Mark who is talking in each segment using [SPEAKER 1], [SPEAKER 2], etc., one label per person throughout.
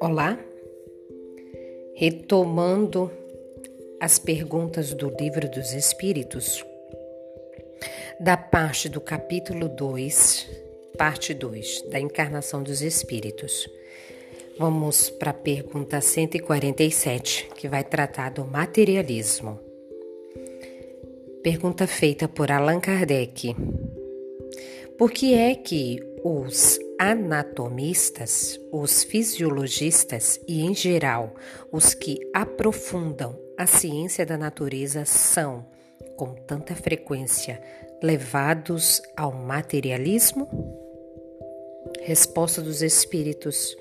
[SPEAKER 1] Olá, retomando as perguntas do Livro dos Espíritos, da parte do capítulo 2, parte 2, da encarnação dos Espíritos. Vamos para a pergunta 147, que vai tratar do materialismo. Pergunta feita por Allan Kardec. Por que é que os anatomistas, os fisiologistas e, em geral, os que aprofundam a ciência da natureza são, com tanta frequência, levados ao materialismo? Resposta dos espíritos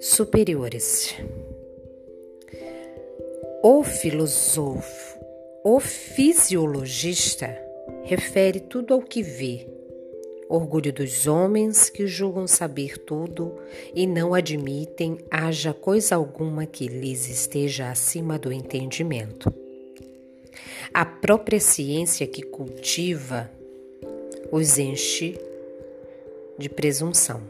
[SPEAKER 1] superiores. O filósofo o fisiologista refere tudo ao que vê, orgulho dos homens que julgam saber tudo e não admitem haja coisa alguma que lhes esteja acima do entendimento. A própria ciência que cultiva os enche de presunção.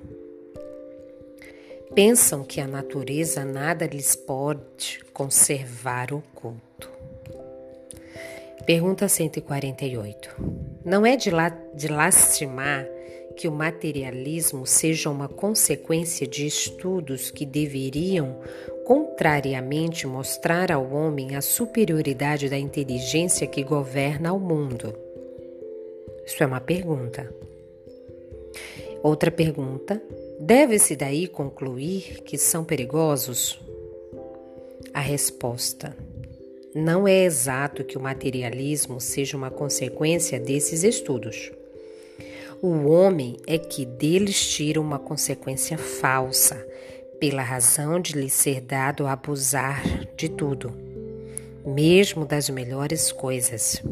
[SPEAKER 1] Pensam que a natureza nada lhes pode conservar oculto. Pergunta 148. Não é de, la de lastimar que o materialismo seja uma consequência de estudos que deveriam, contrariamente, mostrar ao homem a superioridade da inteligência que governa o mundo? Isso é uma pergunta. Outra pergunta: deve-se daí concluir que são perigosos? A resposta: não é exato que o materialismo seja uma consequência desses estudos. O homem é que deles tira uma consequência falsa, pela razão de lhe ser dado abusar de tudo, mesmo das melhores coisas.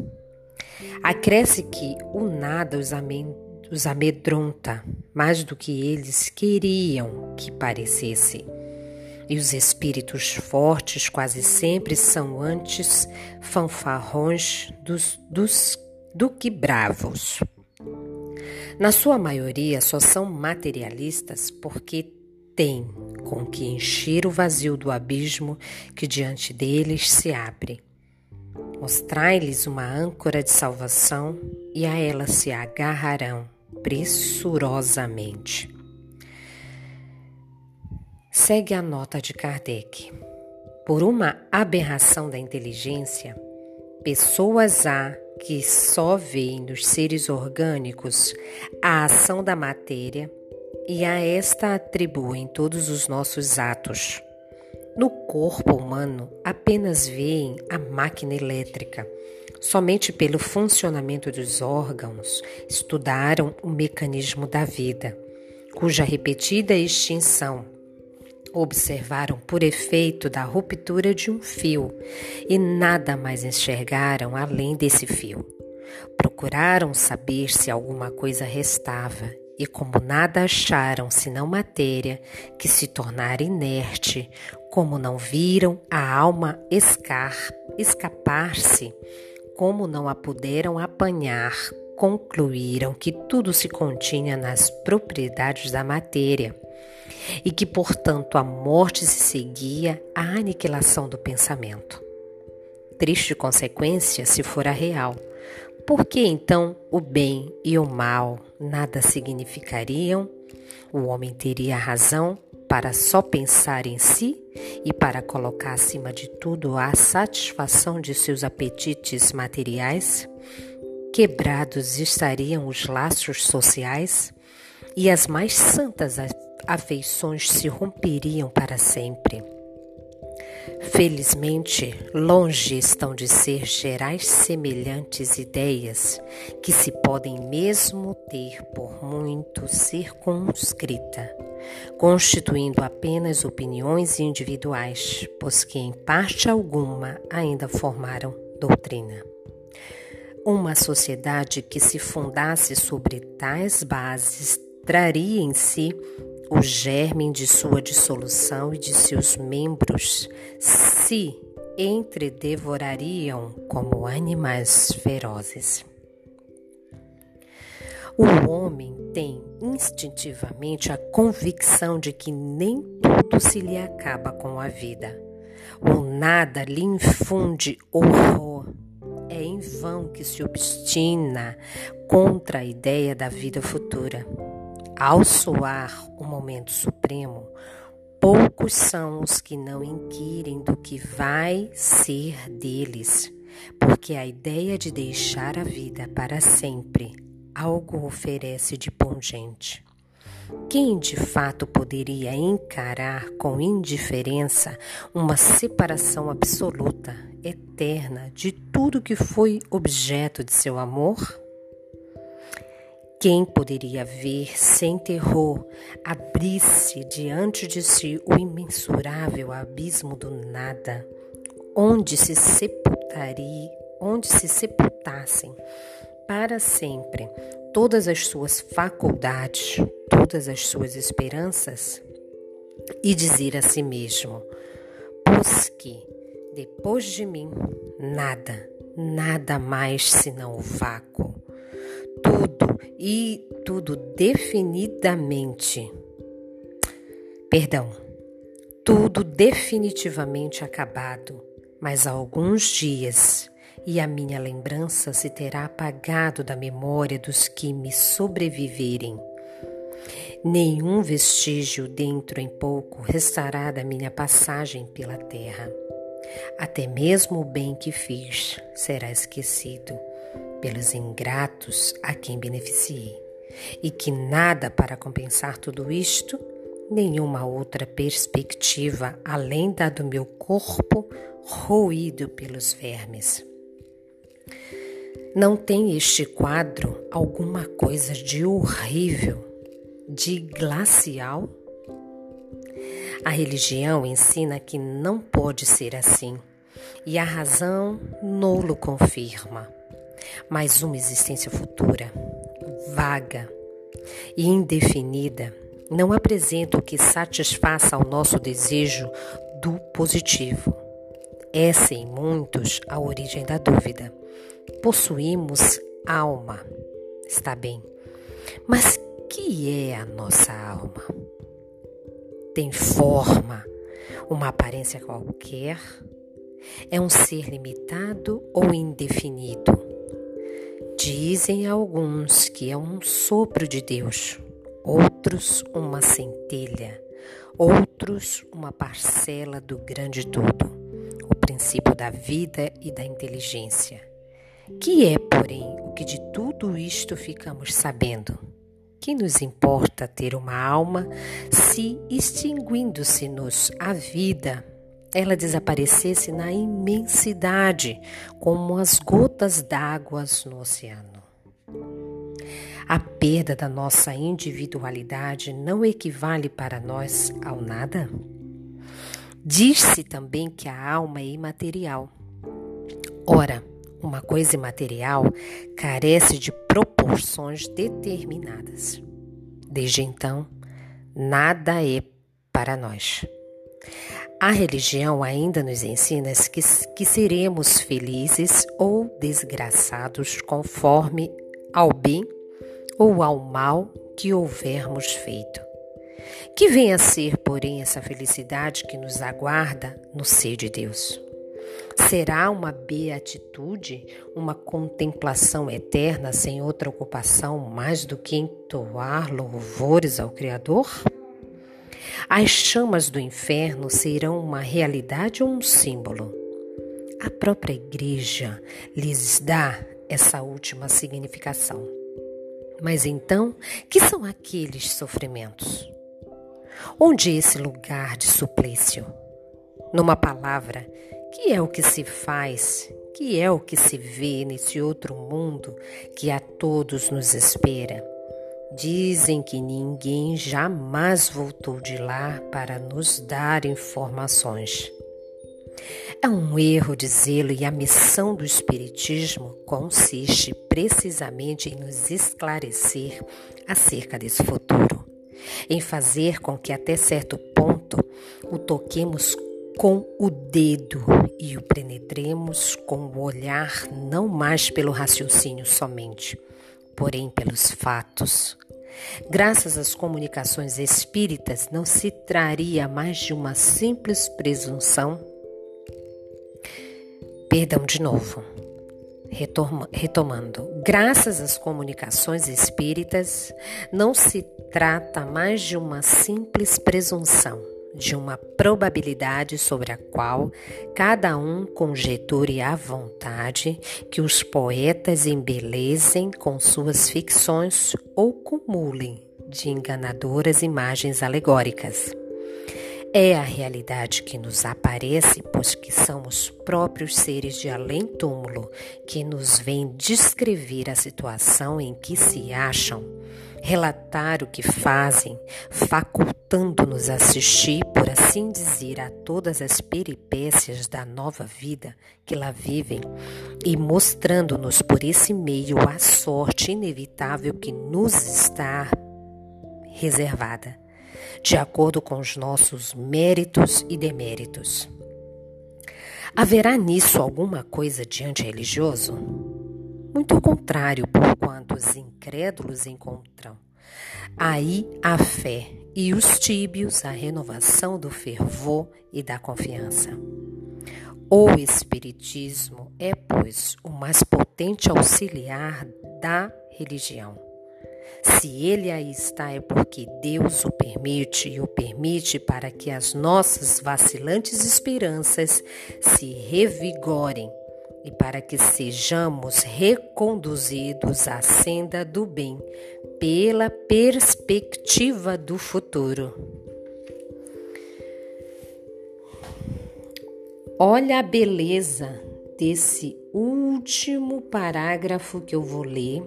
[SPEAKER 1] Acresce que o nada os amedronta mais do que eles queriam que parecesse. E os espíritos fortes quase sempre são antes fanfarrões dos, dos, do que bravos. Na sua maioria, só são materialistas porque têm com que encher o vazio do abismo que diante deles se abre. Mostrai-lhes uma âncora de salvação e a ela se agarrarão pressurosamente. Segue a nota de Kardec. Por uma aberração da inteligência, pessoas há que só veem nos seres orgânicos a ação da matéria e a esta atribuem todos os nossos atos. No corpo humano, apenas veem a máquina elétrica. Somente pelo funcionamento dos órgãos estudaram o mecanismo da vida, cuja repetida extinção Observaram por efeito da ruptura de um fio e nada mais enxergaram além desse fio. Procuraram saber se alguma coisa restava e, como nada acharam senão matéria que se tornara inerte, como não viram a alma escapar-se, como não a puderam apanhar, concluíram que tudo se continha nas propriedades da matéria e que, portanto, a morte se seguia à aniquilação do pensamento. Triste consequência se fora real. Por que então o bem e o mal nada significariam? O homem teria razão para só pensar em si e para colocar acima de tudo a satisfação de seus apetites materiais? Quebrados estariam os laços sociais e as mais santas afeições se romperiam para sempre. Felizmente, longe estão de ser gerais semelhantes ideias que se podem mesmo ter por muito circunscrita, constituindo apenas opiniões individuais, pois que em parte alguma ainda formaram doutrina. Uma sociedade que se fundasse sobre tais bases traria em si o germe de sua dissolução e de seus membros se entredevorariam como animais ferozes. O homem tem instintivamente a convicção de que nem tudo se lhe acaba com a vida. O nada lhe infunde horror. É em vão que se obstina contra a ideia da vida futura. Ao soar o momento supremo, poucos são os que não inquirem do que vai ser deles, porque a ideia de deixar a vida para sempre algo oferece de pungente. Quem de fato poderia encarar com indiferença uma separação absoluta, eterna, de tudo que foi objeto de seu amor? Quem poderia ver sem terror abrir-se diante de si o imensurável abismo do nada, onde se sepultaria, onde se sepultassem para sempre todas as suas faculdades, todas as suas esperanças e dizer a si mesmo: Pois que, depois de mim, nada, nada mais senão o vácuo. Tudo e tudo definidamente. Perdão, tudo definitivamente acabado, mas há alguns dias e a minha lembrança se terá apagado da memória dos que me sobreviverem. Nenhum vestígio dentro em pouco restará da minha passagem pela terra. Até mesmo o bem que fiz será esquecido pelos ingratos a quem beneficiei, e que nada para compensar tudo isto, nenhuma outra perspectiva além da do meu corpo roído pelos vermes. Não tem este quadro alguma coisa de horrível, de glacial? A religião ensina que não pode ser assim, e a razão nolo confirma. Mas uma existência futura, vaga e indefinida, não apresenta o que satisfaça ao nosso desejo do positivo. Essa, em muitos, a origem da dúvida possuímos alma, está bem. Mas que é a nossa alma? Tem forma, uma aparência qualquer? É um ser limitado ou indefinido? Dizem alguns que é um sopro de Deus, outros uma centelha, outros uma parcela do grande todo, o princípio da vida e da inteligência. Que é, porém, o que de tudo isto ficamos sabendo? Que nos importa ter uma alma se, extinguindo-se-nos a vida, ela desaparecesse na imensidade, como as gotas d'água no oceano? A perda da nossa individualidade não equivale para nós ao nada? Diz-se também que a alma é imaterial. Ora, uma coisa imaterial carece de proporções determinadas. Desde então, nada é para nós. A religião ainda nos ensina que, que seremos felizes ou desgraçados conforme ao bem ou ao mal que houvermos feito. Que venha a ser, porém, essa felicidade que nos aguarda no ser de Deus. Será uma beatitude, uma contemplação eterna sem outra ocupação mais do que entoar louvores ao Criador? As chamas do inferno serão uma realidade ou um símbolo? A própria Igreja lhes dá essa última significação. Mas então, que são aqueles sofrimentos? Onde esse lugar de suplício? Numa palavra, que é o que se faz, que é o que se vê nesse outro mundo que a todos nos espera. Dizem que ninguém jamais voltou de lá para nos dar informações. É um erro dizê-lo e a missão do Espiritismo consiste precisamente em nos esclarecer acerca desse futuro, em fazer com que até certo ponto o toquemos com o dedo e o penetremos com o olhar, não mais pelo raciocínio somente, porém pelos fatos. Graças às comunicações espíritas, não se traria mais de uma simples presunção. Perdão de novo. retomando, graças às comunicações espíritas, não se trata mais de uma simples presunção de uma probabilidade sobre a qual cada um conjeture à vontade que os poetas embelezem com suas ficções ou cumulem de enganadoras imagens alegóricas. É a realidade que nos aparece, pois que são os próprios seres de além-túmulo que nos vêm descrever a situação em que se acham relatar o que fazem, facultando-nos assistir, por assim dizer, a todas as peripécias da nova vida que lá vivem e mostrando-nos por esse meio a sorte inevitável que nos está reservada, de acordo com os nossos méritos e deméritos. Haverá nisso alguma coisa de antirreligioso? Muito ao contrário, porquanto os incrédulos encontram aí a fé e os tíbios a renovação do fervor e da confiança. O Espiritismo é, pois, o mais potente auxiliar da religião. Se ele aí está, é porque Deus o permite e o permite para que as nossas vacilantes esperanças se revigorem e para que sejamos reconduzidos à senda do bem pela perspectiva do futuro. Olha a beleza desse último parágrafo que eu vou ler.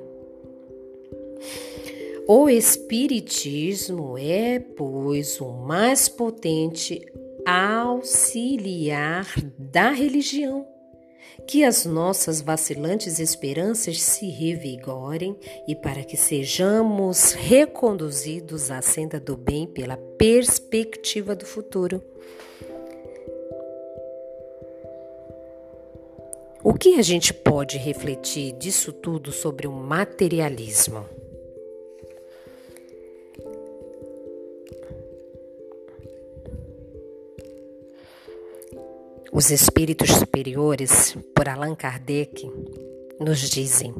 [SPEAKER 1] O Espiritismo é, pois, o mais potente auxiliar da religião que as nossas vacilantes esperanças se revigorem e para que sejamos reconduzidos à senda do bem pela perspectiva do futuro. O que a gente pode refletir disso tudo sobre o materialismo? Os espíritos superiores, por Allan Kardec, nos dizem: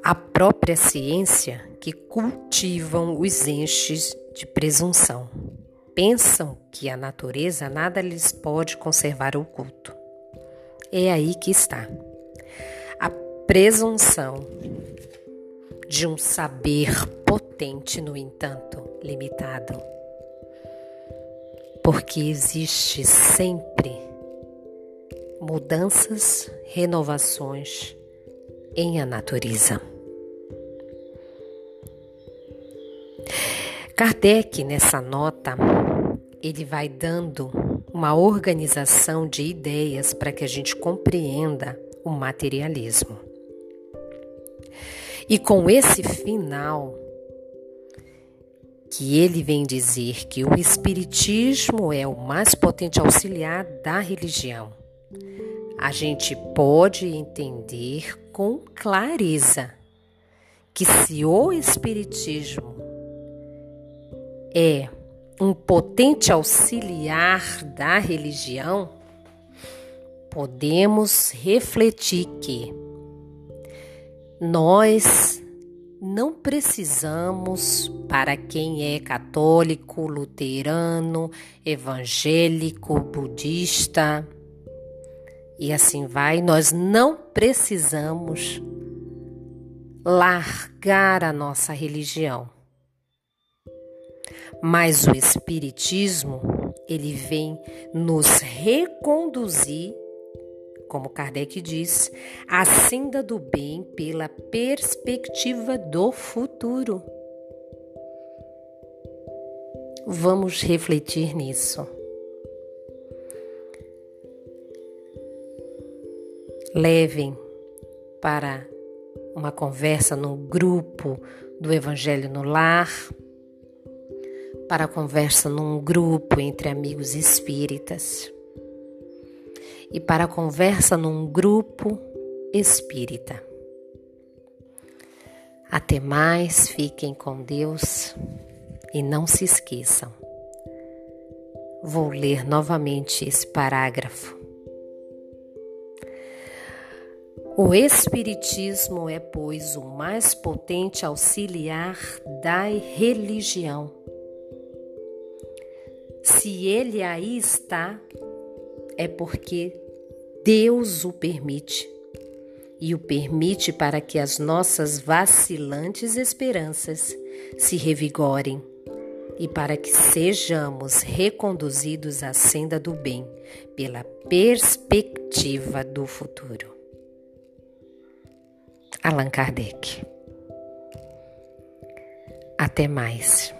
[SPEAKER 1] a própria ciência que cultivam os enches de presunção. Pensam que a natureza nada lhes pode conservar oculto. É aí que está. A presunção de um saber potente, no entanto, limitado porque existe sempre mudanças, renovações em a natureza. Kardec, nessa nota, ele vai dando uma organização de ideias para que a gente compreenda o materialismo. E com esse final, que ele vem dizer que o Espiritismo é o mais potente auxiliar da religião. A gente pode entender com clareza que se o Espiritismo é um potente auxiliar da religião, podemos refletir que nós não precisamos, para quem é católico, luterano, evangélico, budista e assim vai, nós não precisamos largar a nossa religião. Mas o Espiritismo, ele vem nos reconduzir como Kardec diz, a senda do bem pela perspectiva do futuro. Vamos refletir nisso. Levem para uma conversa no grupo do Evangelho no Lar, para a conversa num grupo entre amigos espíritas e para a conversa num grupo espírita. Até mais, fiquem com Deus e não se esqueçam. Vou ler novamente esse parágrafo. O Espiritismo é, pois, o mais potente auxiliar da religião. Se ele aí está, é porque Deus o permite. E o permite para que as nossas vacilantes esperanças se revigorem e para que sejamos reconduzidos à senda do bem pela perspectiva do futuro. Allan Kardec. Até mais.